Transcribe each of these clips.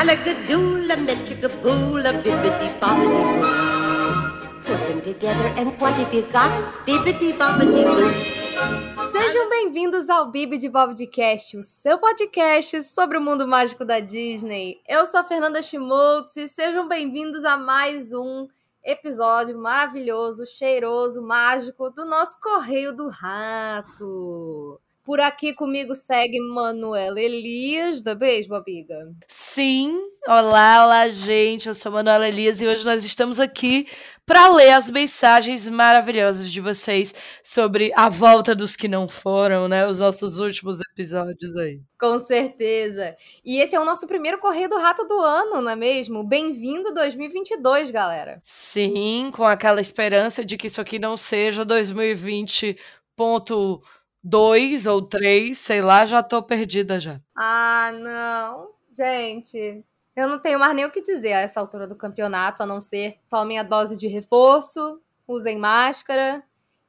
Bibbidi bobbidi boo. Put them together and what have you got? Bibbidi bobbidi boo. Sejam bem-vindos ao Bibi de Bobcast, o seu podcast sobre o mundo mágico da Disney. Eu sou a Fernanda Schmoltz e sejam bem-vindos a mais um episódio maravilhoso, cheiroso, mágico do nosso Correio do Rato. Por aqui comigo segue Manuela Elias, da Beijo, Bobiga. Sim, olá, olá, gente. Eu sou Manuela Elias e hoje nós estamos aqui para ler as mensagens maravilhosas de vocês sobre a volta dos que não foram, né? Os nossos últimos episódios aí. Com certeza. E esse é o nosso primeiro Correio do Rato do ano, não é mesmo? Bem-vindo 2022, galera. Sim, com aquela esperança de que isso aqui não seja 2020 ponto dois ou três, sei lá, já tô perdida já. Ah, não. Gente, eu não tenho mais nem o que dizer a essa altura do campeonato, a não ser tomem a dose de reforço, usem máscara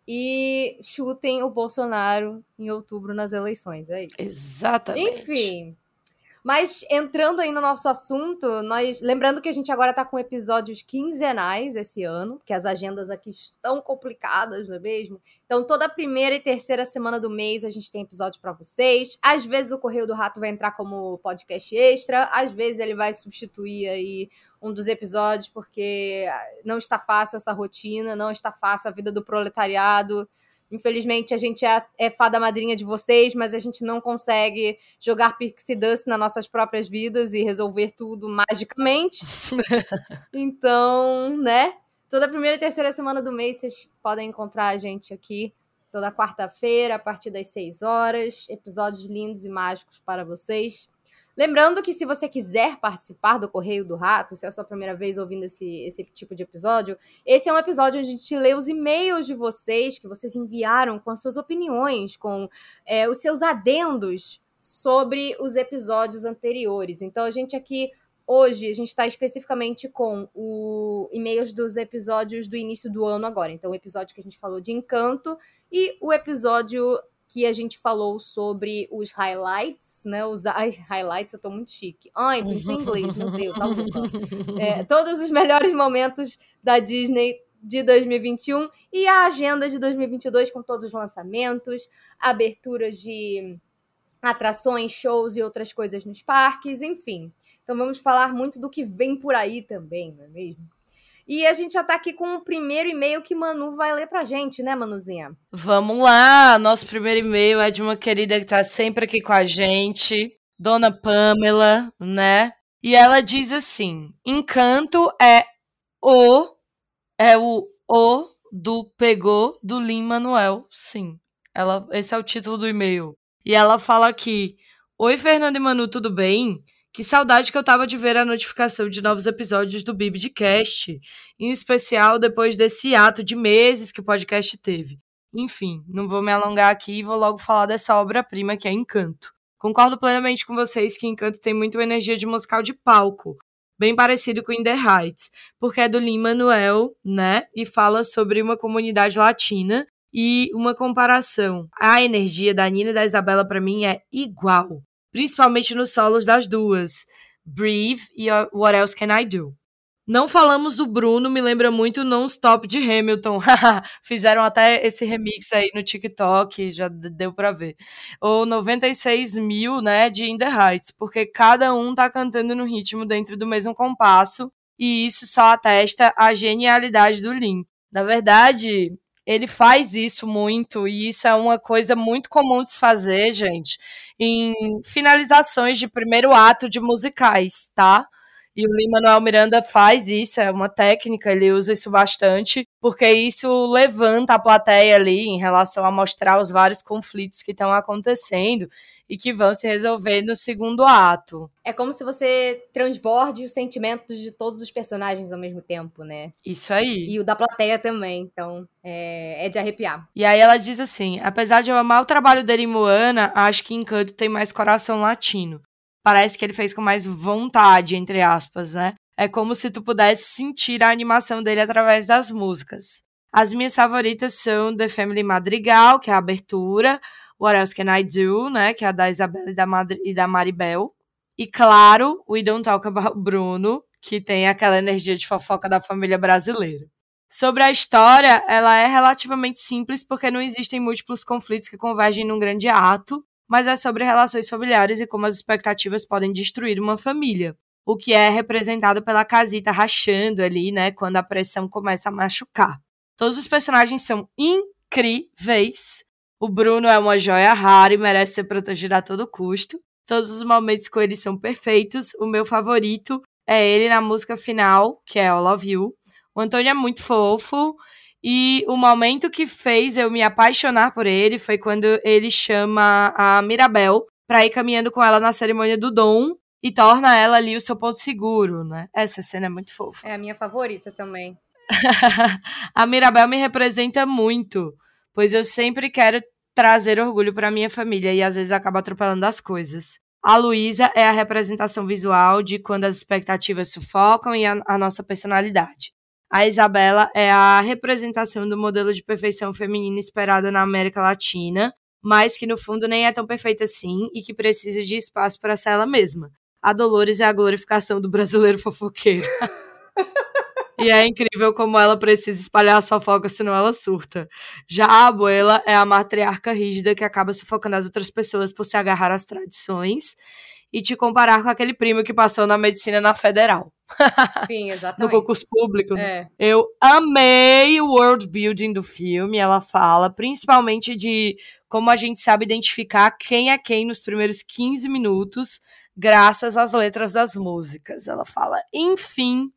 e chutem o Bolsonaro em outubro nas eleições. É isso. Exatamente. Enfim, mas entrando aí no nosso assunto, nós lembrando que a gente agora tá com episódios quinzenais esse ano, porque as agendas aqui estão complicadas, não é mesmo? Então toda primeira e terceira semana do mês a gente tem episódio para vocês. Às vezes o Correio do Rato vai entrar como podcast extra, às vezes ele vai substituir aí um dos episódios porque não está fácil essa rotina, não está fácil a vida do proletariado. Infelizmente, a gente é, é fada madrinha de vocês, mas a gente não consegue jogar Pixie Dust nas nossas próprias vidas e resolver tudo magicamente. então, né? Toda primeira e terceira semana do mês vocês podem encontrar a gente aqui toda quarta-feira, a partir das 6 horas. Episódios lindos e mágicos para vocês. Lembrando que se você quiser participar do Correio do Rato, se é a sua primeira vez ouvindo esse, esse tipo de episódio, esse é um episódio onde a gente lê os e-mails de vocês, que vocês enviaram com as suas opiniões, com é, os seus adendos sobre os episódios anteriores. Então a gente aqui Hoje a gente está especificamente com o e-mails dos episódios do início do ano agora. Então, o episódio que a gente falou de Encanto e o episódio que a gente falou sobre os highlights, né? Os ai, highlights, eu tô muito chique. Ai, pensei em inglês, meu Deus, tá é, Todos os melhores momentos da Disney de 2021 e a agenda de 2022 com todos os lançamentos, aberturas de atrações, shows e outras coisas nos parques, enfim. Então vamos falar muito do que vem por aí também, não é mesmo? E a gente já tá aqui com o primeiro e-mail que Manu vai ler pra gente, né, Manuzinha? Vamos lá! Nosso primeiro e-mail é de uma querida que tá sempre aqui com a gente, Dona Pamela, né? E ela diz assim: Encanto é o. É o O do Pegou do Lin Manuel. Sim. Ela, esse é o título do e-mail. E ela fala aqui: Oi, Fernando e Manu, tudo bem? Que saudade que eu tava de ver a notificação de novos episódios do Bibcast, em especial depois desse ato de meses que o podcast teve. Enfim, não vou me alongar aqui e vou logo falar dessa obra-prima que é Encanto. Concordo plenamente com vocês que Encanto tem muita energia de musical de palco, bem parecido com In The Heights, porque é do Lin-Manuel, né, e fala sobre uma comunidade latina e uma comparação. A energia da Nina e da Isabela para mim é igual principalmente nos solos das duas, Breathe e What Else Can I Do. Não falamos do Bruno, me lembra muito Non-Stop de Hamilton. Fizeram até esse remix aí no TikTok, já deu pra ver. Ou 96 mil, né, de In The Heights, porque cada um tá cantando no ritmo dentro do mesmo compasso, e isso só atesta a genialidade do Lin. Na verdade, ele faz isso muito, e isso é uma coisa muito comum de se fazer, gente em finalizações de primeiro ato de musicais, tá? E o Lin-Manuel Miranda faz isso, é uma técnica, ele usa isso bastante, porque isso levanta a plateia ali em relação a mostrar os vários conflitos que estão acontecendo e que vão se resolver no segundo ato. É como se você transborde os sentimentos de todos os personagens ao mesmo tempo, né? Isso aí. E o da plateia também, então é, é de arrepiar. E aí ela diz assim: apesar de eu amar o trabalho dele em Moana, acho que Encanto tem mais coração latino parece que ele fez com mais vontade, entre aspas, né? É como se tu pudesse sentir a animação dele através das músicas. As minhas favoritas são The Family Madrigal, que é a abertura, What Else Can I Do, né, que é a da Isabela e da, Madri e da Maribel, E claro, We Don't Talk About Bruno, que tem aquela energia de fofoca da família brasileira. Sobre a história, ela é relativamente simples porque não existem múltiplos conflitos que convergem num grande ato, mas é sobre relações familiares e como as expectativas podem destruir uma família. O que é representado pela casita rachando ali, né, quando a pressão começa a machucar. Todos os personagens são incríveis. O Bruno é uma joia rara e merece ser protegido a todo custo. Todos os momentos com ele são perfeitos. O meu favorito é ele na música final, que é All of You. O Antônio é muito fofo. E o momento que fez eu me apaixonar por ele foi quando ele chama a Mirabel pra ir caminhando com ela na cerimônia do Dom e torna ela ali o seu ponto seguro, né? Essa cena é muito fofa. É a minha favorita também. a Mirabel me representa muito, pois eu sempre quero trazer orgulho para minha família e às vezes acaba atropelando as coisas. A Luísa é a representação visual de quando as expectativas sufocam e a, a nossa personalidade. A Isabela é a representação do modelo de perfeição feminina esperada na América Latina, mas que no fundo nem é tão perfeita assim e que precisa de espaço para ser ela mesma. A Dolores é a glorificação do brasileiro fofoqueiro. E é incrível como ela precisa espalhar a fofoca, senão ela surta. Já a abuela é a matriarca rígida que acaba sufocando as outras pessoas por se agarrar às tradições e te comparar com aquele primo que passou na medicina na federal. Sim, exatamente. no concurso público. É. Eu amei o world building do filme. Ela fala principalmente de como a gente sabe identificar quem é quem nos primeiros 15 minutos, graças às letras das músicas. Ela fala, enfim,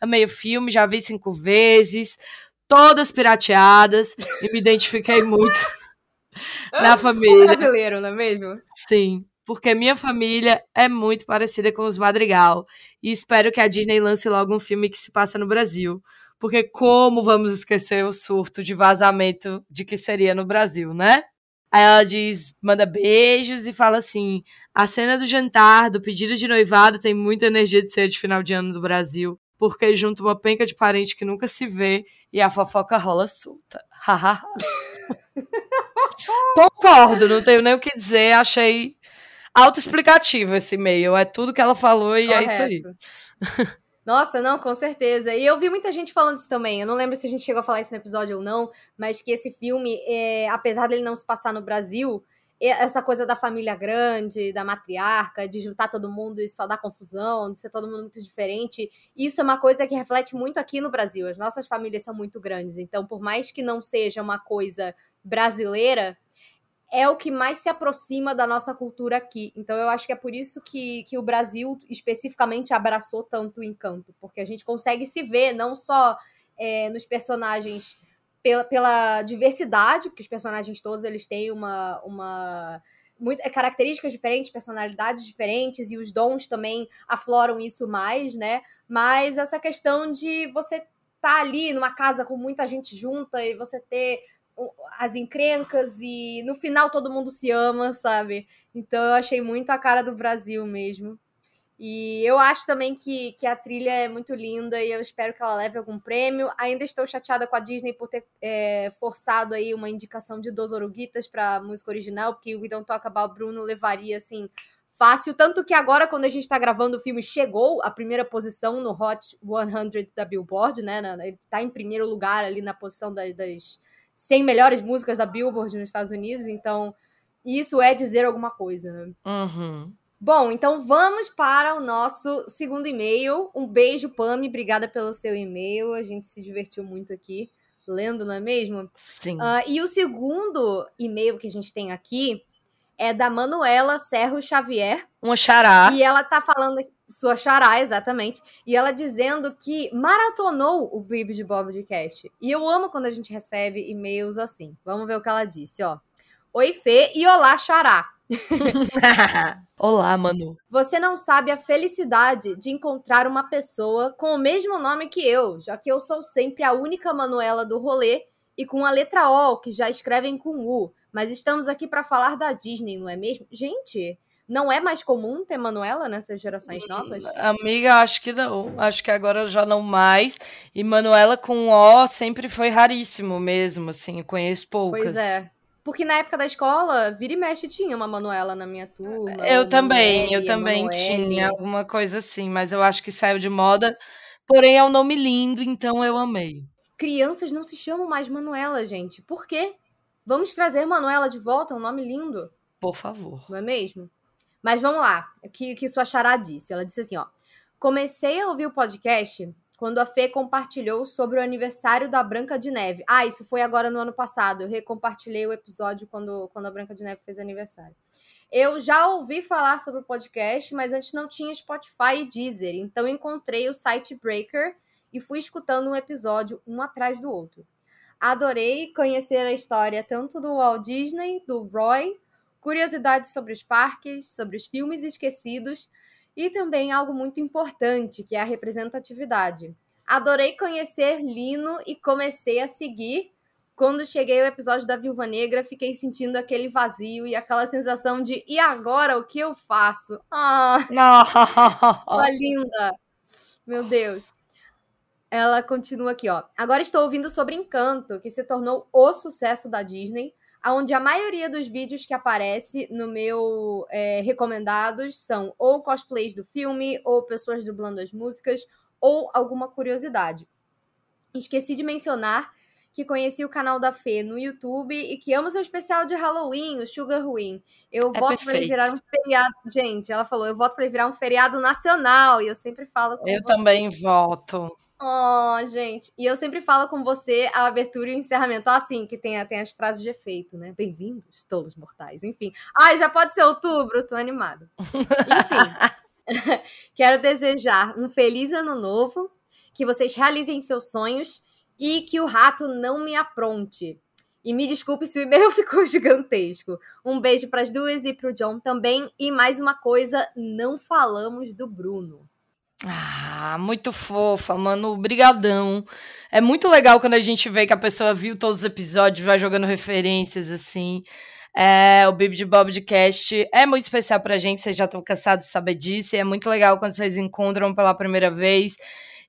amei o filme, já vi cinco vezes, todas pirateadas, e me identifiquei muito na família. Brasileiro, não é mesmo? Sim, porque minha família é muito parecida com os Madrigal, e espero que a Disney lance logo um filme que se passa no Brasil. Porque como vamos esquecer o surto de vazamento de que seria no Brasil, né? Aí ela diz, manda beijos e fala assim: a cena do jantar, do pedido de noivado, tem muita energia de ser de final de ano do Brasil porque junto uma penca de parente que nunca se vê e a fofoca rola solta. Concordo, não tenho nem o que dizer, achei autoexplicativo esse e-mail. É tudo que ela falou e Correto. é isso aí. Nossa, não, com certeza. E eu vi muita gente falando isso também. Eu não lembro se a gente chegou a falar isso no episódio ou não, mas que esse filme, é, apesar dele não se passar no Brasil, essa coisa da família grande, da matriarca, de juntar todo mundo e só dar confusão, de ser todo mundo muito diferente, isso é uma coisa que reflete muito aqui no Brasil. As nossas famílias são muito grandes, então por mais que não seja uma coisa brasileira, é o que mais se aproxima da nossa cultura aqui. Então eu acho que é por isso que, que o Brasil especificamente abraçou tanto o encanto, porque a gente consegue se ver não só é, nos personagens pela, pela diversidade, porque os personagens todos eles têm uma, uma muito, é, características diferentes, personalidades diferentes, e os dons também afloram isso mais, né? Mas essa questão de você estar tá ali numa casa com muita gente junta e você ter as encrencas e no final todo mundo se ama, sabe? Então eu achei muito a cara do Brasil mesmo. E eu acho também que, que a trilha é muito linda e eu espero que ela leve algum prêmio. Ainda estou chateada com a Disney por ter é, forçado aí uma indicação de Dos Oruguitas para música original, porque o We Don't Talk About Bruno levaria, assim, fácil. Tanto que agora, quando a gente está gravando o filme, chegou a primeira posição no Hot 100 da Billboard, né? Ele está em primeiro lugar ali na posição das, das 100 melhores músicas da Billboard nos Estados Unidos. Então, isso é dizer alguma coisa, né? Uhum. Bom, então vamos para o nosso segundo e-mail. Um beijo, Pami. Obrigada pelo seu e-mail. A gente se divertiu muito aqui lendo, não é mesmo? Sim. Uh, e o segundo e-mail que a gente tem aqui é da Manuela Serro Xavier. Uma xará. E ela tá falando, sua xará, exatamente. E ela dizendo que maratonou o Bibi de Bob de Cast. E eu amo quando a gente recebe e-mails assim. Vamos ver o que ela disse, ó. Oi, Fê, e olá, xará. Olá, Manu. Você não sabe a felicidade de encontrar uma pessoa com o mesmo nome que eu, já que eu sou sempre a única Manuela do rolê e com a letra O, que já escrevem com U. Mas estamos aqui para falar da Disney, não é mesmo? Gente, não é mais comum ter Manuela nessas gerações hum, novas? Amiga, acho que não. Acho que agora já não mais. E Manuela com O sempre foi raríssimo mesmo, assim. Conheço poucas. Pois é. Porque na época da escola, vira e mexe tinha uma Manuela na minha turma. Eu também, eu também tinha alguma coisa assim, mas eu acho que saiu de moda. Porém, é um nome lindo, então eu amei. Crianças não se chamam mais Manuela, gente. Por quê? Vamos trazer Manuela de volta, um nome lindo, Por favor. não é mesmo? Mas vamos lá, o que, que sua Xará disse? Ela disse assim, ó. Comecei a ouvir o podcast quando a Fê compartilhou sobre o aniversário da Branca de Neve. Ah, isso foi agora no ano passado. Eu recompartilhei o episódio quando, quando a Branca de Neve fez aniversário. Eu já ouvi falar sobre o podcast, mas antes não tinha Spotify e Deezer. Então encontrei o site Breaker e fui escutando um episódio um atrás do outro. Adorei conhecer a história tanto do Walt Disney, do Roy, curiosidades sobre os parques, sobre os filmes esquecidos e também algo muito importante, que é a representatividade. Adorei conhecer Lino e comecei a seguir. Quando cheguei ao episódio da Viúva Negra, fiquei sentindo aquele vazio e aquela sensação de e agora o que eu faço? Ah, Sua linda. Meu Deus. Ela continua aqui, ó. Agora estou ouvindo sobre Encanto, que se tornou o sucesso da Disney, onde a maioria dos vídeos que aparece no meu é, recomendados são ou cosplays do filme, ou pessoas dublando as músicas, ou alguma curiosidade. Esqueci de mencionar que conheci o canal da Fê no YouTube e que amo seu especial de Halloween, o Sugar Ruin. Eu É voto para ele virar um feriado. Gente, ela falou, eu voto para ele virar um feriado nacional. E eu sempre falo com Eu você. também voto. Oh, gente. E eu sempre falo com você a abertura e o encerramento. Assim, que tem, tem as frases de efeito, né? Bem-vindos, tolos mortais. Enfim. Ai, já pode ser outubro, tô animada. Enfim. Quero desejar um feliz ano novo, que vocês realizem seus sonhos e que o rato não me apronte. E me desculpe se o e-mail ficou gigantesco. Um beijo para as duas e pro John também. E mais uma coisa, não falamos do Bruno. Ah, muito fofa, mano. Brigadão. É muito legal quando a gente vê que a pessoa viu todos os episódios, vai jogando referências assim. É, o Bibi de Bob de Cast é muito especial pra gente, vocês já estão cansados de saber disso. E é muito legal quando vocês encontram pela primeira vez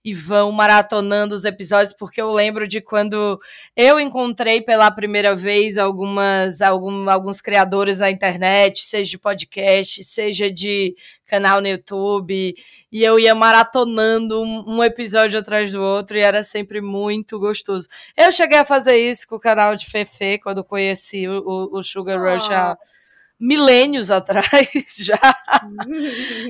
e vão maratonando os episódios, porque eu lembro de quando eu encontrei pela primeira vez algumas algum, alguns criadores na internet, seja de podcast, seja de canal no YouTube, e eu ia maratonando um, um episódio atrás do outro e era sempre muito gostoso. Eu cheguei a fazer isso com o canal de Fefe quando conheci o, o- Sugar Rush há milênios atrás já.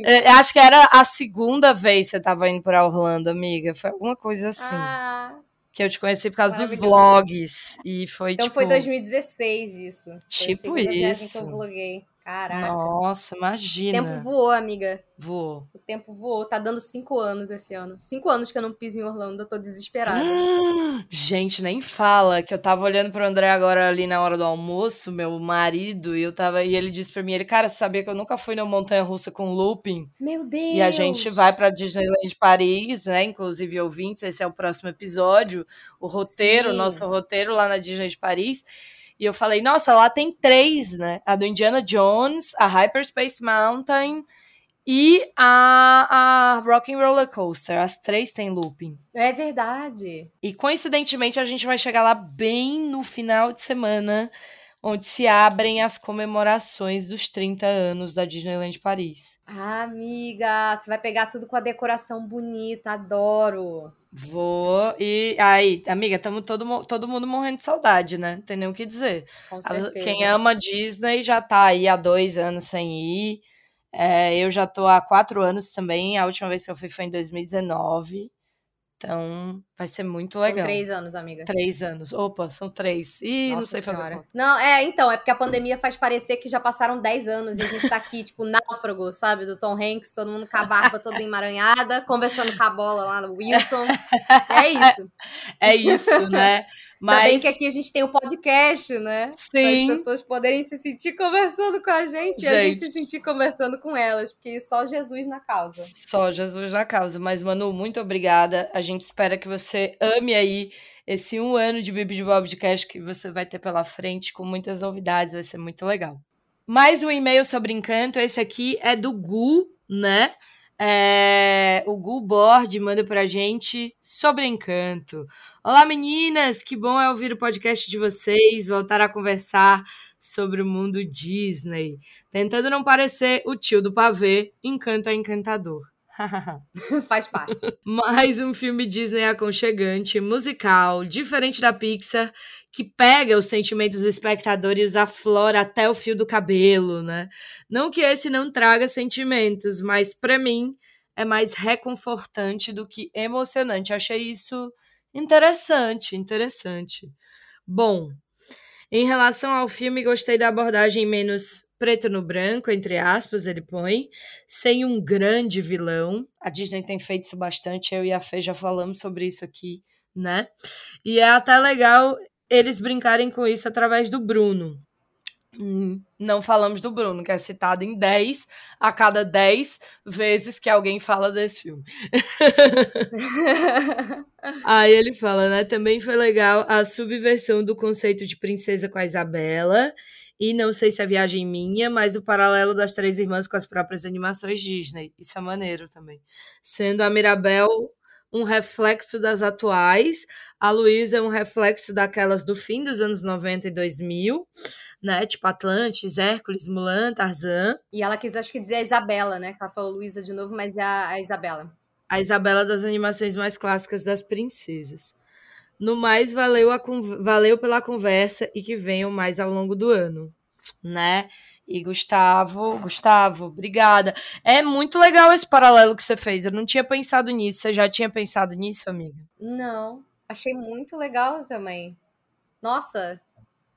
É, acho que era a segunda vez que você tava indo pra Orlando, amiga. Foi alguma coisa assim. Ah, Que eu te conheci por causa dos vlogs. E foi então tipo. foi 2016 isso. Foi Tipo segunda viagem que isso. eu vloguei. Caraca. Nossa, O imagina. tempo voou, amiga. Voou. O tempo voou. Tá dando cinco anos esse ano. Cinco anos que eu não piso em Orlando. Eu tô desesperada. Gente, nem fala que eu tava olhando pro André agora ali na hora do almoço, meu marido, e eu tava e ele disse pra mim, ele, cara, você sabia que eu nunca fui na montanha russa com looping? Meu Deus! E a gente vai pra Disneyland Paris, né? Inclusive ouvintes, esse é o próximo episódio, o roteiro, o Sim. nosso roteiro lá na Disney de Paris. E eu falei, nossa, lá tem três, né? A do Indiana Jones, a Hyperspace Mountain e a, a Rock and Roller Coaster. As três têm looping. É verdade. E coincidentemente a gente vai chegar lá bem no final de semana, onde se abrem as comemorações dos 30 anos da Disneyland Paris. Ah, amiga, você vai pegar tudo com a decoração bonita. Adoro. Vou. E aí, amiga, estamos todo, todo mundo morrendo de saudade, né? Não tem nem o que dizer. Com certeza. Quem ama Disney já tá aí há dois anos sem ir. É, eu já tô há quatro anos também. A última vez que eu fui foi em 2019. Então, vai ser muito São legal. três anos, amiga. Três anos. Opa, são três. Ih, não sei fazer Senhora. conta. Não, é, então, é porque a pandemia faz parecer que já passaram 10 anos e a gente tá aqui, tipo, náufrago, sabe? Do Tom Hanks, todo mundo com a barba toda emaranhada, conversando com a bola lá no Wilson. É isso. É isso, né? Mas que aqui a gente tem o podcast, né? Para sim, as pessoas poderem se sentir conversando com a gente e a gente Gente. se sentir conversando com elas, porque só Jesus na causa. só Jesus na causa. Mas, Manu, muito obrigada. A gente espera que você ame aí esse um ano de Bibi de Bob de Cash que você vai ter pela frente com muitas novidades. Vai ser muito legal. Mais um e-mail sobre Encanto. Esse aqui é do Gu, né? É, o Gu Bord manda pra gente sobre Encanto. Olá, meninas! Que bom é ouvir o podcast de vocês, voltar a conversar sobre o mundo Disney. Tentando não parecer o tio do pavê, Encanto é encantador. Faz parte. Mais um filme Disney aconchegante, musical, diferente da Pixar, que pega os sentimentos do espectador e os aflora até o fio do cabelo, né? Não que esse não traga sentimentos, mas para mim é mais reconfortante do que emocionante. Achei isso interessante, interessante. Bom, em relação ao filme, gostei da abordagem menos preto no branco, entre aspas, ele põe, sem um grande vilão. A Disney tem feito isso bastante, eu e a Fê já falamos sobre isso aqui, né? E é até legal eles brincarem com isso através do Bruno. Hum, não falamos do Bruno, que é citado em 10 a cada 10 vezes que alguém fala desse filme. Aí ele fala, né? Também foi legal a subversão do conceito de princesa com a Isabela e não sei se é viagem minha, mas o paralelo das três irmãs com as próprias animações Disney. Isso é maneiro também. Sendo a Mirabel um reflexo das atuais, a Luísa é um reflexo daquelas do fim dos anos 90 e 2000, né? Tipo Atlantis, Hércules, Mulan, Tarzan. E ela quis, acho que dizer a Isabela, né? Ela falou Luísa de novo, mas é a, a Isabela. A Isabela das animações mais clássicas das princesas. No mais, valeu, a, valeu pela conversa e que venham mais ao longo do ano, né? E Gustavo, Gustavo, obrigada. É muito legal esse paralelo que você fez. Eu não tinha pensado nisso. Você já tinha pensado nisso, amiga? Não. Achei muito legal também. Nossa,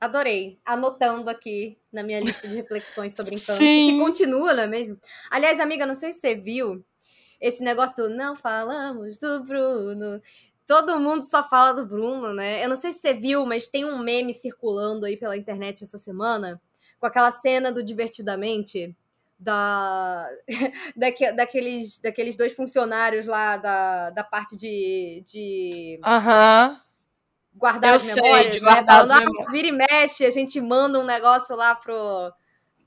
adorei. Anotando aqui na minha lista de reflexões sobre Encanto. Sim. Que continua, não é mesmo? Aliás, amiga, não sei se você viu esse negócio do não falamos do Bruno. Todo mundo só fala do Bruno, né? Eu não sei se você viu, mas tem um meme circulando aí pela internet essa semana com aquela cena do Divertidamente da, daque, daqueles, daqueles dois funcionários lá da, da parte de, de uhum. guardar Eu as sei, memórias, de né? guardar as Falando, "Ah, memórias." vira e mexe, a gente manda um negócio lá pro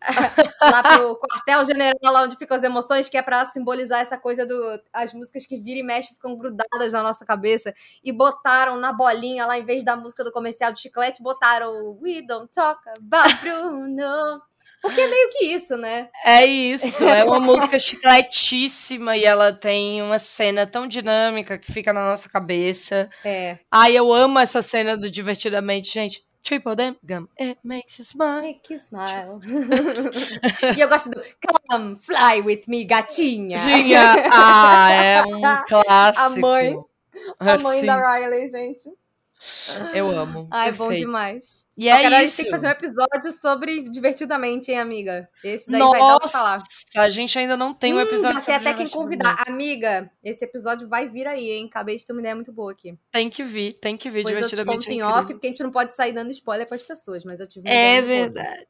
lá pro quartel-general, lá onde ficam as emoções, que é pra simbolizar essa coisa do. As músicas que vira e mexe ficam grudadas na nossa cabeça. E botaram na bolinha, lá em vez da música do comercial de chiclete, botaram We Don't Talk About Bruno. Porque é meio que isso, né? É isso, é uma música chicletíssima e ela tem uma cena tão dinâmica que fica na nossa cabeça. É. Ai, eu amo essa cena do Divertidamente, gente. Triple Damn Gum, it makes you smile. Make you smile. e eu gosto do Come Fly With Me, gatinha. Tinha. Ah, é um clássico. A mãe. A mãe Assim, da Riley, gente. Eu amo. Ai, bom Perfeito. demais. E é a gente isso. tem que fazer um episódio sobre divertidamente, hein, amiga? Esse daí vai dar que falar. Nossa, a gente ainda não tem um Hum, episódio já sei até quem Divertidamente. convidar. Amiga, esse episódio vai vir aí, hein? Acabei de ter uma ideia muito boa aqui. Tem que vir, tem que vir Depois eu te divertidamente. conto em é off, porque a gente não pode sair dando spoiler pras pessoas, mas eu tive É verdade.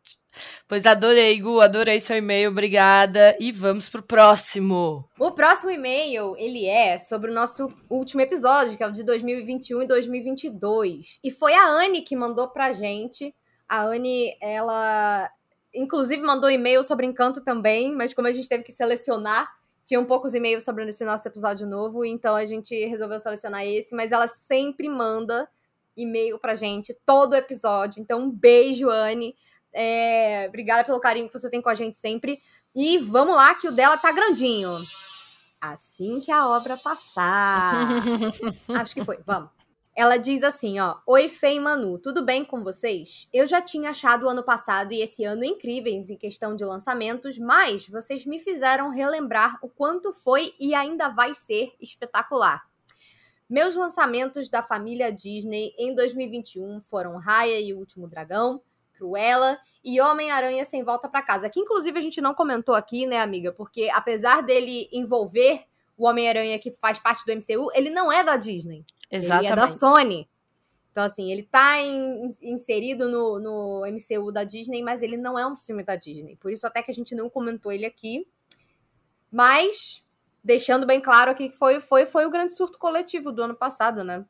Pois adorei, Gu, adorei seu e-mail, obrigada. E vamos pro próximo. O próximo e-mail, ele é sobre o nosso último episódio, que é o de 2021 e 2022. E foi a Anne que mandou pra gente. A Anne, ela inclusive mandou e-mail sobre Encanto também, mas como a gente teve que selecionar, tinham poucos e-mails sobre esse nosso episódio novo, então a gente resolveu selecionar esse, mas ela sempre manda e-mail pra gente, todo episódio. Então, um beijo, Anne. É, obrigada pelo carinho que você tem com a gente sempre. E vamos lá, que o dela tá grandinho. Assim que a obra passar. Acho que foi, vamos. Ela diz assim, ó. Oi, Fê e Manu, tudo bem com vocês? Eu já tinha achado o ano passado e esse ano incríveis em questão de lançamentos, mas vocês me fizeram relembrar o quanto foi e ainda vai ser espetacular. Meus lançamentos da família Disney em 2021 foram Raya e o Último Dragão, Cruella e Homem-Aranha Sem Volta pra Casa. Que inclusive a gente não comentou aqui, né, amiga? Porque apesar dele envolver o Homem-Aranha que faz parte do MCU, ele não é da Disney. Ele é da Exatamente. Sony. Então, assim, ele tá em- inserido no, no MCU da Disney, mas ele não é um filme da Disney. Por isso até que a gente não comentou ele aqui. Mas, deixando bem claro aqui que foi, foi, foi o grande surto coletivo do ano passado, né?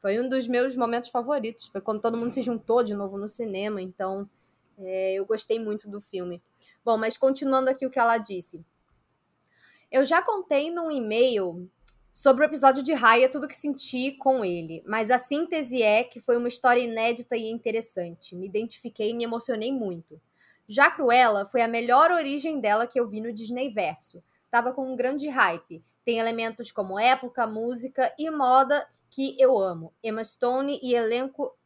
Foi um dos meus momentos favoritos. Foi quando todo mundo se juntou de novo no cinema. Então, é, eu gostei muito do filme. Bom, mas continuando aqui o que ela disse. Eu já contei num e-mail sobre o episódio de Raya, tudo que senti com ele, mas a síntese é que foi uma história inédita e interessante. Me identifiquei e me emocionei muito. Já Cruella foi a melhor origem dela que eu vi no Disney Verso. Tava com um grande hype. Tem elementos como época, música e moda que eu amo. Emma Stone e elenco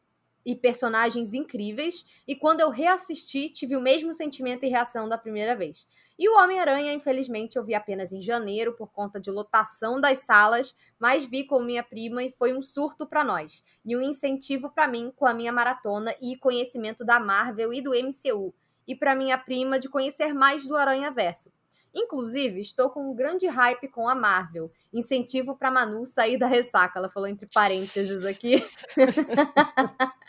e personagens incríveis, e quando eu reassisti, tive o mesmo sentimento e reação da primeira vez. E o Homem-Aranha, infelizmente, eu vi apenas em janeiro por conta de lotação das salas, mas vi com minha prima e foi um surto para nós e um incentivo para mim com a minha maratona e conhecimento da Marvel e do MCU, e para minha prima de conhecer mais do Aranha Verso. Inclusive, estou com um grande hype com a Marvel. Incentivo para Manu sair da ressaca. Ela falou entre parênteses aqui.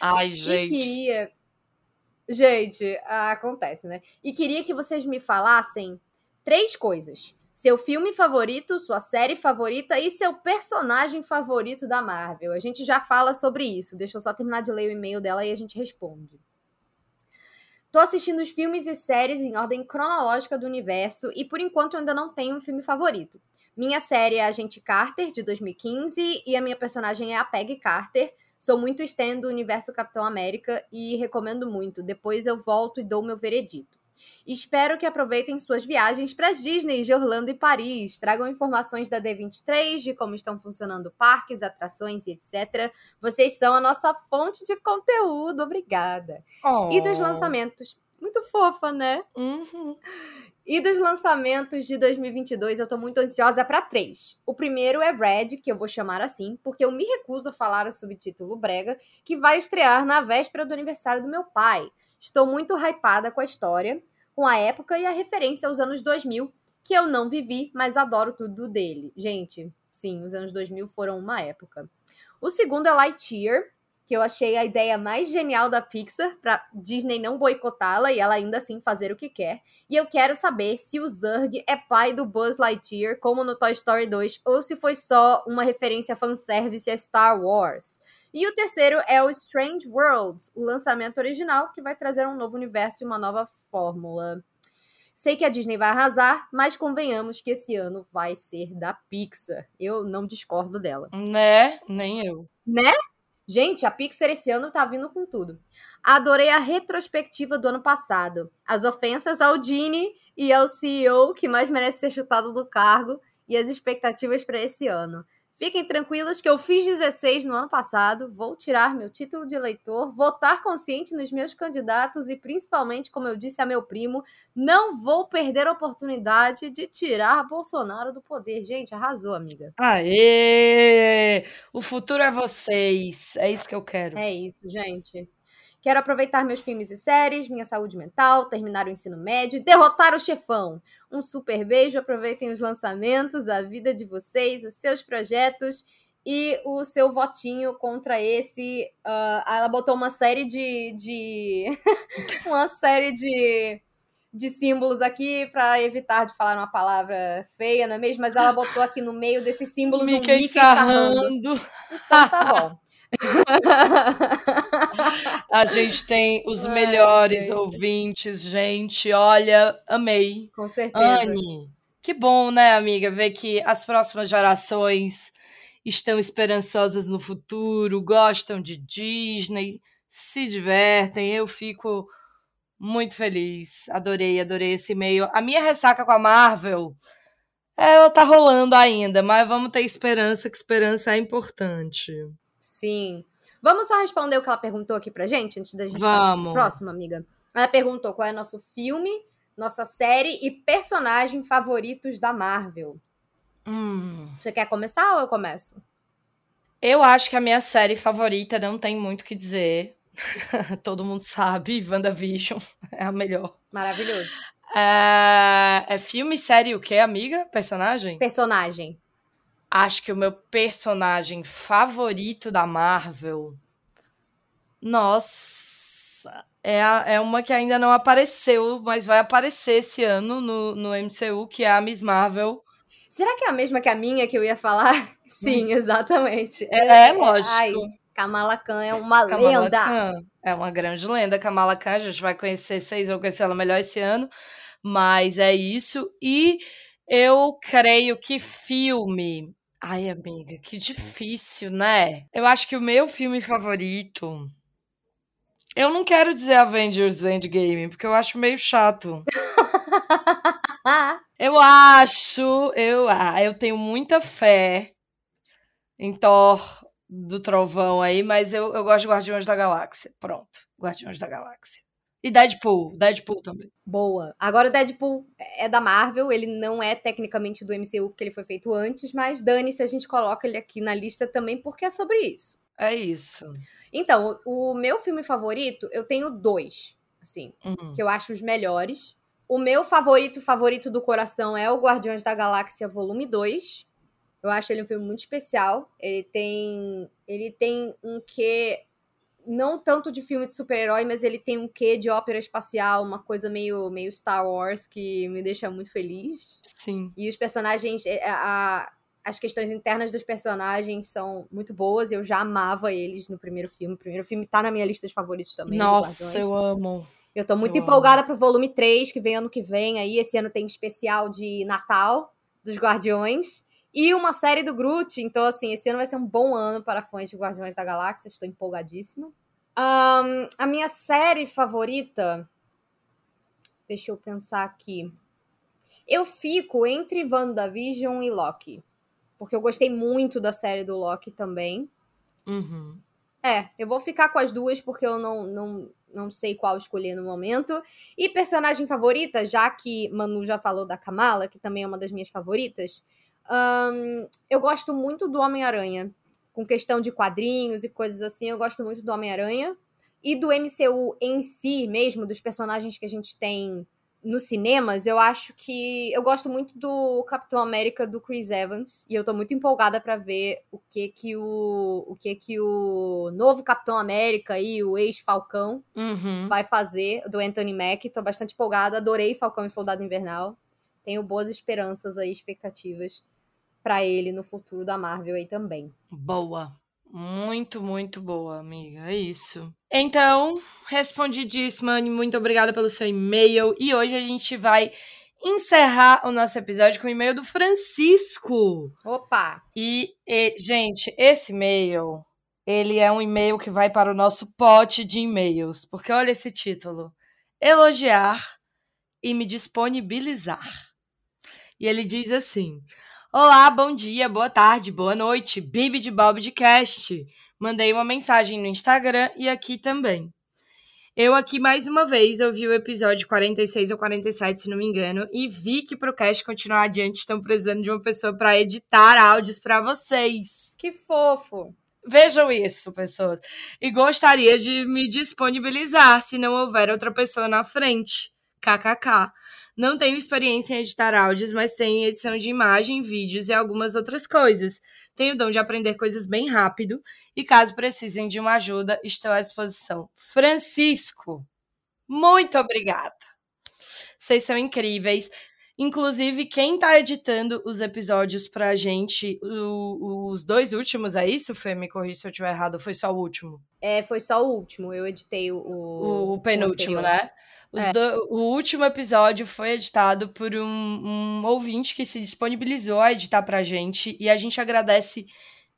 Ai, gente. E queria Gente, acontece, né? E queria que vocês me falassem três coisas: seu filme favorito, sua série favorita e seu personagem favorito da Marvel. A gente já fala sobre isso. Deixa eu só terminar de ler o e-mail dela e a gente responde. Tô assistindo os filmes e séries em ordem cronológica do universo e por enquanto ainda não tenho um filme favorito. Minha série é Agente Carter, de 2015, e a minha personagem é a Peggy Carter, Sou muito stan do universo Capitão América e recomendo muito. Depois eu volto e dou meu veredito. Espero que aproveitem suas viagens para as Disney de Orlando e Paris. Tragam informações da D23, de como estão funcionando parques, atrações e etc. Vocês são a nossa fonte de conteúdo. Obrigada. Oh. E dos lançamentos. Muito fofa, né? Uhum. E dos lançamentos de 2022, eu tô muito ansiosa para três. O primeiro é Red, que eu vou chamar assim, porque eu me recuso a falar o subtítulo brega, que vai estrear na véspera do aniversário do meu pai. Estou muito hypada com a história, com a época e a referência aos anos 2000, que eu não vivi, mas adoro tudo dele. Gente, sim, os anos 2000 foram uma época. O segundo é Lightyear, que eu achei a ideia mais genial da Pixar para Disney não boicotá-la e ela ainda assim fazer o que quer. E eu quero saber se o Zurg é pai do Buzz Lightyear, como no Toy Story 2, ou se foi só uma referência fanservice a Star Wars. E o terceiro é o Strange Worlds, o lançamento original que vai trazer um novo universo e uma nova fórmula. Sei que a Disney vai arrasar, mas convenhamos que esse ano vai ser da Pixar. Eu não discordo dela. Né? Nem eu. Né? Gente, a Pixar esse ano tá vindo com tudo. Adorei a retrospectiva do ano passado. As ofensas ao Dini e ao CEO, que mais merece ser chutado do cargo, e as expectativas para esse ano. Fiquem tranquilos que eu fiz 16 no ano passado, vou tirar meu título de eleitor, votar consciente nos meus candidatos e, principalmente, como eu disse a meu primo, não vou perder a oportunidade de tirar Bolsonaro do poder. Gente, arrasou, amiga. Aê! O futuro é vocês. É isso que eu quero. É isso, gente. Quero aproveitar meus filmes e séries, minha saúde mental, terminar o ensino médio e derrotar o chefão. Um super beijo, aproveitem os lançamentos, a vida de vocês, os seus projetos e o seu votinho contra esse. Uh, ela botou uma série de. de uma série de, de símbolos aqui para evitar de falar uma palavra feia, não é mesmo? Mas ela botou aqui no meio desses símbolos Mickey um Mickey sarrando. sarrando. Então tá bom. A gente tem os Ai, melhores gente. ouvintes, gente. Olha, amei. Com certeza. Anne, que bom, né, amiga, ver que as próximas gerações estão esperançosas no futuro, gostam de Disney, se divertem. Eu fico muito feliz. Adorei, adorei esse e-mail. A minha ressaca com a Marvel, ela tá rolando ainda, mas vamos ter esperança, que esperança é importante. Sim. Vamos só responder o que ela perguntou aqui pra gente, antes da gente Vamos. próxima, amiga. Ela perguntou qual é nosso filme, nossa série e personagem favoritos da Marvel. Hum. Você quer começar ou eu começo? Eu acho que a minha série favorita não tem muito o que dizer. Todo mundo sabe, WandaVision é a melhor. Maravilhoso. É, é filme, série, o que, amiga? Personagem? Personagem. Acho que o meu personagem favorito da Marvel. Nossa. É, a- é uma que ainda não apareceu, mas vai aparecer esse ano no, no MCU, que é a Miss Marvel. Será que é a mesma que a minha que eu ia falar? Sim, exatamente. É, lógico. Ai, Kamala Khan é uma Kamala lenda. Khan. É uma grande lenda. Kamala Khan, a gente vai conhecer, vocês vão conhecer ela melhor esse ano. Mas é isso. E Eu creio que filme. Ai, amiga, que difícil, né? Eu acho que o meu filme favorito. Eu não quero dizer Avengers Endgame, porque eu acho meio chato. eu acho, eu, ah, eu tenho muita fé em Thor do Trovão aí, mas eu, eu gosto de Guardiões da Galáxia. Pronto, Guardiões da Galáxia. E Deadpool, Deadpool também. Boa. Agora o Deadpool é da Marvel, ele não é tecnicamente do MCU porque ele foi feito antes, mas dane-se, a gente coloca ele aqui na lista também porque é sobre isso. É isso. Então, o meu filme favorito, eu tenho dois, assim, Uhum. que eu acho os melhores. O meu favorito, favorito do coração é o Guardiões da Galáxia Volume 2. Eu acho ele um filme muito especial. Ele tem ele tem um quê não tanto de filme de super-herói, mas ele tem um quê de ópera espacial, uma coisa meio meio Star Wars que me deixa muito feliz. Sim. E os personagens, é, a- as questões internas dos personagens são muito boas. Eu já amava eles no primeiro filme. O primeiro filme tá na minha lista de favoritos também. Nossa, eu amo. Eu tô muito eu amo. empolgada pro volume 3, que vem ano que vem. Aí esse ano tem especial de Natal dos Guardiões. E uma série do Groot. Então, assim, esse ano vai ser um bom ano para fãs de Guardiões da Galáxia. Estou empolgadíssima. Ahn, a minha série favorita. Deixa eu pensar aqui. Eu fico entre WandaVision e Loki. Porque eu gostei muito da série do Loki também. Uhum. É, eu vou ficar com as duas porque eu não, não, não sei qual escolher no momento. E personagem favorita, já que Manu já falou da Kamala, que também é uma das minhas favoritas, ahn, eu gosto muito do Homem-Aranha. Com questão de quadrinhos e coisas assim, eu gosto muito do Homem-Aranha. E do MCU em si mesmo, dos personagens que a gente tem nos cinemas, eu acho que eu gosto muito do Capitão América do Chris Evans e eu tô muito empolgada pra ver o que que o o que que o novo Capitão América e o ex-Falcão Uhum. vai fazer do Anthony Mack. Tô bastante empolgada, adorei Falcão e Soldado Invernal. Tenho boas esperanças aí, expectativas pra ele no futuro da Marvel aí também. Boa. Muito, muito boa, amiga. É isso. Então, respondidíssima. Muito obrigada pelo seu e-mail. E hoje a gente vai encerrar o nosso episódio com o e-mail do Francisco. Opa! E, e, gente, esse e-mail, ele é um e-mail que vai para o nosso pote de e-mails. Porque olha esse título. Elogiar e me disponibilizar. E ele diz assim: Olá, bom dia, boa tarde, boa noite, Bibi de Bob de Cast. Mandei uma mensagem no Instagram e aqui também. Eu aqui mais uma vez ouvi o episódio 46 ou 47, se não me engano, e vi que pro cast continuar adiante estão precisando de uma pessoa para editar áudios para vocês. Que fofo! Vejam isso, pessoas. E gostaria de me disponibilizar se não houver outra pessoa na frente. KKK. Não tenho experiência em editar áudios, mas tenho edição de imagem, vídeos e algumas outras coisas. Tenho o dom de aprender coisas bem rápido e caso precisem de uma ajuda, estou à disposição. Francisco, muito obrigada. Vocês são incríveis. Inclusive, quem tá editando os episódios pra gente, o- os dois últimos, é isso, Fê? Me corrija se eu estiver errado, foi só o último? É, foi só o último. Eu editei o. O, o penúltimo, anterior. né? É. do- o último episódio foi editado por um, um ouvinte que se disponibilizou a editar pra gente, e a gente agradece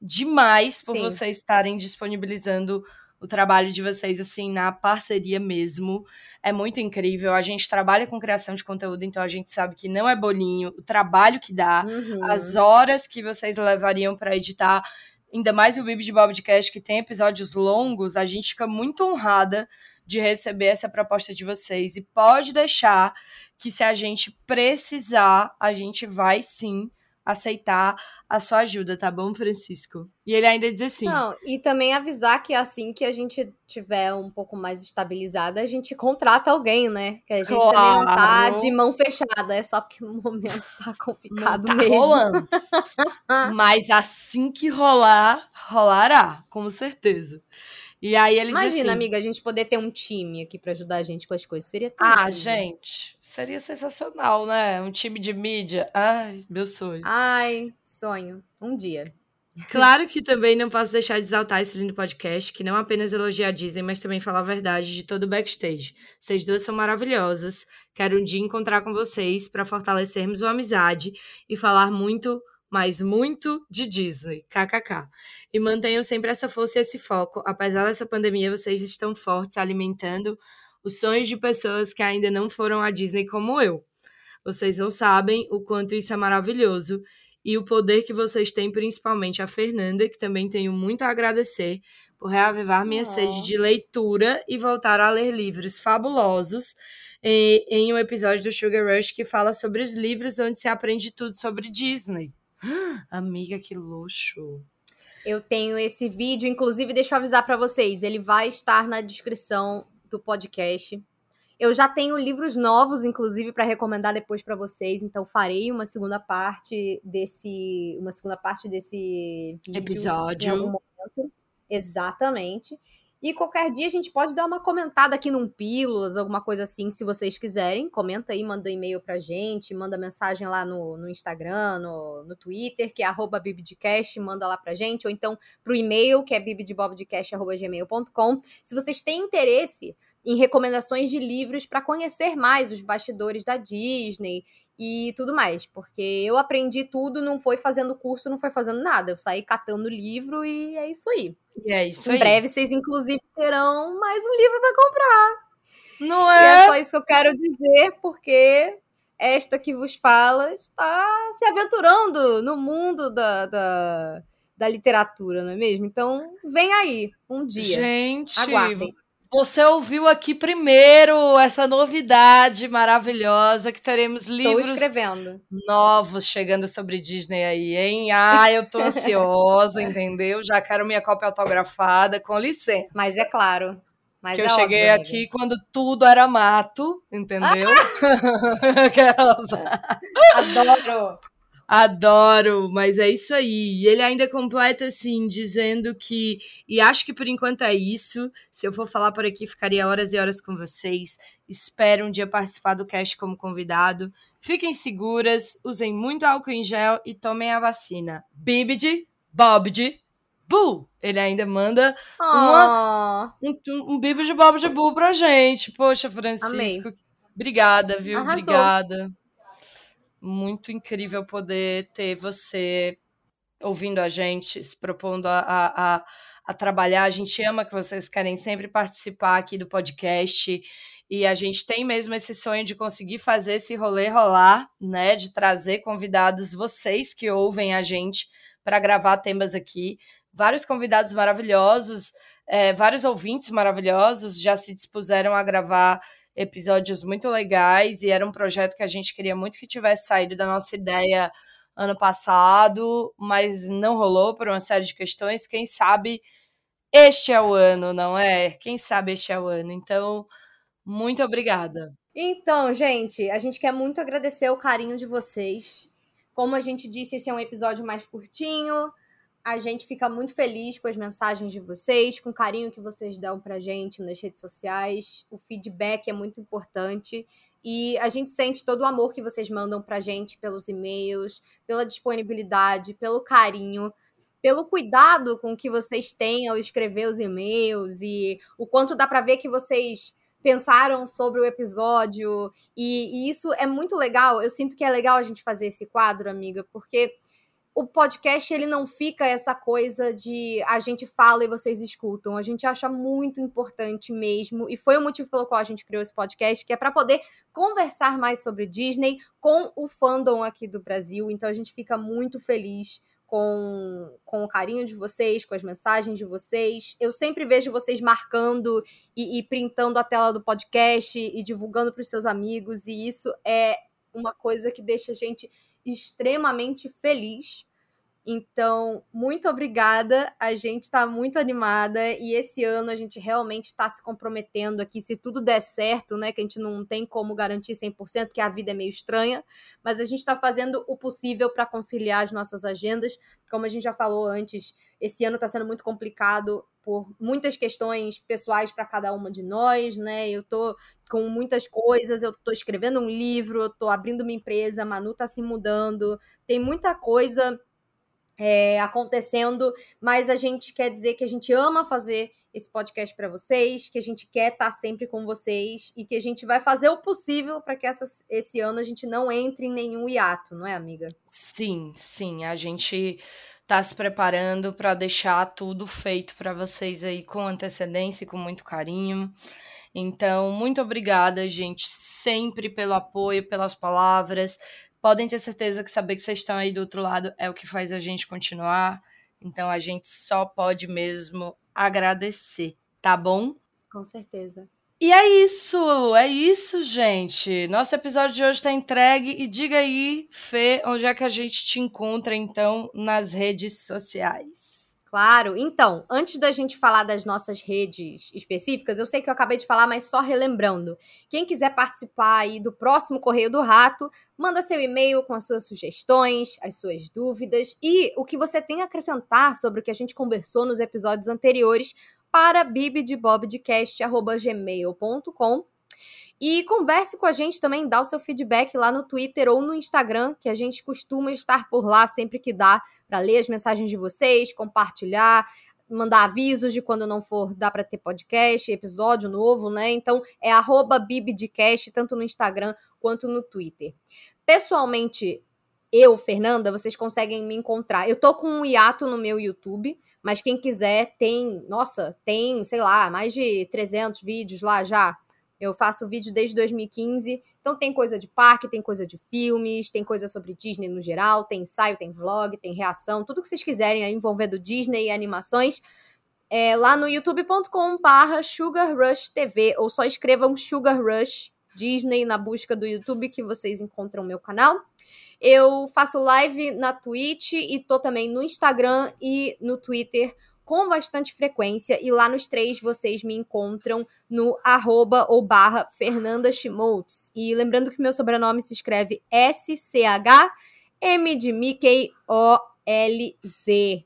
demais por Sim. vocês estarem disponibilizando o trabalho de vocês, assim, na parceria mesmo. É muito incrível. A gente trabalha com criação de conteúdo, então a gente sabe que não é bolinho. O trabalho que dá, Uhum. as horas que vocês levariam pra editar, ainda mais o Bibi de Bobcast, que tem episódios longos, a gente fica muito honrada de receber essa proposta de vocês. E pode deixar que se a gente precisar, a gente vai sim aceitar a sua ajuda, tá bom, Francisco? E ele ainda diz assim: Não, e também avisar que assim que a gente tiver um pouco mais estabilizada, a gente contrata alguém, né? Que a gente também não tá Claro. de mão fechada, é só porque no momento tá não complicado tá mesmo. rolando. Mas assim que rolar, rolará, com certeza. E aí ele diz Imagina, assim, amiga, a gente poder ter um time aqui pra ajudar a gente com as coisas. Seria tão Ah, incrível. gente, seria sensacional, né? Um time de mídia. Ai, meu sonho. Ai, sonho. Um dia. Claro que também não posso deixar de exaltar esse lindo podcast, que não apenas elogia a Disney, mas também fala a verdade de todo o backstage. Vocês duas são maravilhosas. Quero um dia encontrar com vocês para fortalecermos a amizade e falar muito, mas muito de Disney. KKK. E mantenham sempre essa força e esse foco. Apesar dessa pandemia, vocês estão fortes, alimentando os sonhos de pessoas que ainda não foram à Disney como eu. Vocês não sabem o quanto isso é maravilhoso e o poder que vocês têm, principalmente a Fernanda, que também tenho muito a agradecer por reavivar minha oh. sede de leitura e voltar a ler livros fabulosos em, em um episódio do Sugar Rush que fala sobre os livros onde se aprende tudo sobre Disney. Amiga, que luxo! Eu tenho esse vídeo, inclusive, deixa eu avisar para vocês, ele vai estar na descrição do podcast. Eu já tenho livros novos, inclusive, para recomendar depois para vocês, então farei uma segunda parte desse, uma segunda parte desse vídeo episódio. Exatamente. E qualquer dia a gente pode dar uma comentada aqui num Pílulas, alguma coisa assim, se vocês quiserem. Comenta aí, manda e-mail pra gente, manda mensagem lá no, no Instagram, no, no Twitter, que é arroba bibdcast, manda lá pra gente, ou então pro e-mail, que é bibdebobdcast.gmail.com. Se vocês têm interesse em recomendações de livros para conhecer mais os bastidores da Disney e tudo mais, porque eu aprendi tudo, não foi fazendo curso, não foi fazendo nada, eu saí catando livro e é isso aí. E é isso em aí. Em breve vocês inclusive terão mais um livro para comprar. Não é? E é só isso que eu quero dizer, porque esta que vos fala está se aventurando no mundo da, da, da literatura, não é mesmo? Então, vem aí, um dia. Gente, Aguardem. Você ouviu aqui primeiro essa novidade maravilhosa que teremos livros novos chegando sobre Disney aí, hein? Ah, eu tô ansiosa, entendeu? Já quero minha cópia autografada, com licença. Mas é claro. Mas que é eu cheguei óbvio, aqui quando tudo era mato, entendeu? Adoro! Adoro, mas é isso aí. E ele ainda completa assim, dizendo que. E acho que por enquanto é isso. Se eu for falar por aqui, ficaria horas e horas com vocês. Espero um dia participar do cast como convidado. Fiquem seguras, usem muito álcool em gel e tomem a vacina. Bibidi, Bobidi, Bu! Ele ainda manda uma, um, um Bibidi, Bobidi, Bu pra gente. Poxa, Francisco. Amei. Obrigada, viu? Arrasou. Obrigada muito incrível poder ter você ouvindo a gente, se propondo a, a, a, trabalhar. A gente ama que vocês querem sempre participar aqui do podcast. E a gente tem mesmo esse sonho de conseguir fazer esse rolê rolar, né? De trazer convidados, vocês que ouvem a gente, para gravar temas aqui. Vários convidados maravilhosos, é, vários ouvintes maravilhosos já se dispuseram a gravar episódios muito legais e era um projeto que a gente queria muito que tivesse saído da nossa ideia ano passado, mas não rolou por uma série de questões. Quem sabe este é o ano, não é? Quem sabe este é o ano. Então, muito obrigada. Então, gente, a gente quer muito agradecer o carinho de vocês. Como a gente disse, esse é um episódio mais curtinho. A gente fica muito feliz com as mensagens de vocês, com o carinho que vocês dão pra gente nas redes sociais. O feedback é muito importante. E a gente sente todo o amor que vocês mandam pra gente pelos e-mails, pela disponibilidade, pelo carinho, pelo cuidado com que vocês têm ao escrever os e-mails e o quanto dá pra ver que vocês pensaram sobre o episódio. E, e isso é muito legal. Eu sinto que é legal a gente fazer esse quadro, amiga, porque o podcast ele não fica essa coisa de a gente fala e vocês escutam. A gente acha muito importante mesmo e foi o motivo pelo qual a gente criou esse podcast, que é para poder conversar mais sobre Disney com o fandom aqui do Brasil. Então a gente fica muito feliz com, com o carinho de vocês, com as mensagens de vocês. Eu sempre vejo vocês marcando e, e printando a tela do podcast e divulgando para os seus amigos, e isso é uma coisa que deixa a gente extremamente feliz então, muito obrigada. A gente está muito animada e esse ano a gente realmente está se comprometendo aqui, se tudo der certo, né? Que a gente não tem como garantir 100%, porque a vida é meio estranha, mas a gente está fazendo o possível para conciliar as nossas agendas. Como a gente já falou antes, esse ano está sendo muito complicado por muitas questões pessoais para cada uma de nós, né? Eu tô com muitas coisas, eu tô escrevendo um livro, eu tô abrindo uma empresa, a Manu tá se mudando, tem muita coisa é, acontecendo, mas a gente quer dizer que a gente ama fazer esse podcast para vocês, que a gente quer estar tá sempre com vocês e que a gente vai fazer o possível para que essas, esse ano a gente não entre em nenhum hiato, não é, amiga? Sim, sim, a gente tá se preparando para deixar tudo feito para vocês aí com antecedência e com muito carinho. Então, muito obrigada, gente, sempre pelo apoio, pelas palavras. Podem ter certeza que saber que vocês estão aí do outro lado é o que faz a gente continuar. Então, a gente só pode mesmo agradecer, tá bom? Com certeza. E é isso, é isso, gente. Nosso episódio de hoje está entregue. E diga aí, Fê, onde é que a gente te encontra, então, nas redes sociais. Claro. Então, antes da gente falar das nossas redes específicas, eu sei que eu acabei de falar, mas só relembrando. Quem quiser participar aí do próximo Correio do Rato, manda seu e-mail com as suas sugestões, as suas dúvidas e o que você tem a acrescentar sobre o que a gente conversou nos episódios anteriores para bibdebobdcast.gmail.com e converse com a gente também, dá o seu feedback lá no Twitter ou no Instagram, que a gente costuma estar por lá sempre que dá para ler as mensagens de vocês, compartilhar, mandar avisos de quando não for dá para ter podcast, episódio novo, né? Então é @bibdcast tanto no Instagram quanto no Twitter. Pessoalmente, eu, Fernanda, vocês conseguem me encontrar. Eu tô com um hiato no meu YouTube, mas quem quiser tem, nossa, tem, sei lá, mais de 300 vídeos lá já eu faço vídeo desde 2015, então tem coisa de parque, tem coisa de filmes, tem coisa sobre Disney no geral, tem ensaio, tem vlog, tem reação, tudo que vocês quiserem aí envolvendo Disney e animações. É, lá no youtube.com barra Sugar Rush TV, ou só escrevam Sugar Rush Disney na busca do YouTube que vocês encontram meu canal. Eu faço live na Twitch e tô também no Instagram e no Twitter com bastante frequência e lá nos três vocês me encontram no arroba ou barra Fernanda Schmoltz. E lembrando que meu sobrenome se escreve S-C-H-M de Mickey O-L-Z.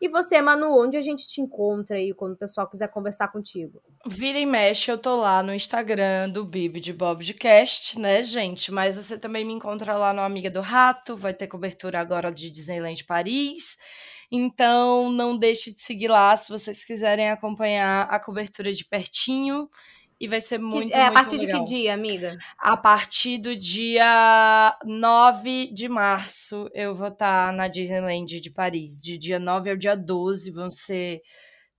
E você, Manu, onde a gente te encontra aí quando o pessoal quiser conversar contigo? Vira e mexe, eu tô lá no Instagram do Bibi de Bobcast, né, gente? Mas você também me encontra lá no Amiga do Rato, vai ter cobertura agora de Disneyland Paris. Então, não deixe de seguir lá se vocês quiserem acompanhar a cobertura de pertinho. E vai ser muito, É, muito a partir legal. de que dia, amiga? A partir do dia 9 de março, eu vou estar na Disneyland de Paris. De dia 9 ao dia 12 vão ser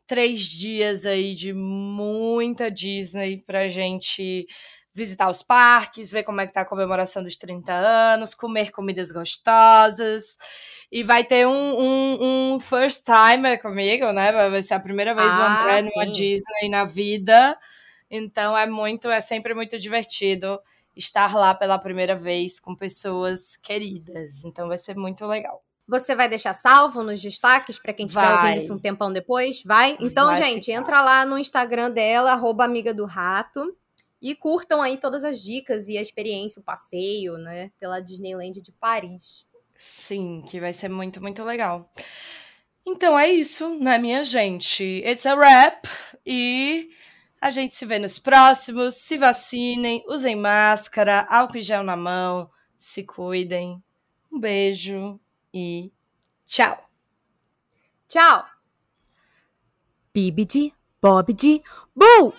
três dias aí de muita Disney pra gente visitar os parques, ver como é que tá a comemoração dos 30 anos, comer comidas gostosas. E vai ter um, um, um first timer comigo, né? Vai ser a primeira vez o Ah, André numa sim. Disney na vida. Então é muito, é sempre muito divertido estar lá pela primeira vez com pessoas queridas. Então vai ser muito legal. Você vai deixar salvo nos destaques para quem estiver Vai. ouvindo isso um tempão depois? Vai? Então, Vai gente, ficar. entra lá no Instagram dela, arroba amiga do rato, e curtam aí todas as dicas e a experiência, o passeio, né, pela Disneyland de Paris. Sim, que vai ser muito, muito legal. Então é isso, né, minha gente? It's a wrap. E a gente se vê nos próximos. Se vacinem, usem máscara, álcool em gel na mão, se cuidem. Um beijo e tchau! Tchau! Bibidi, Bobidi, Boo!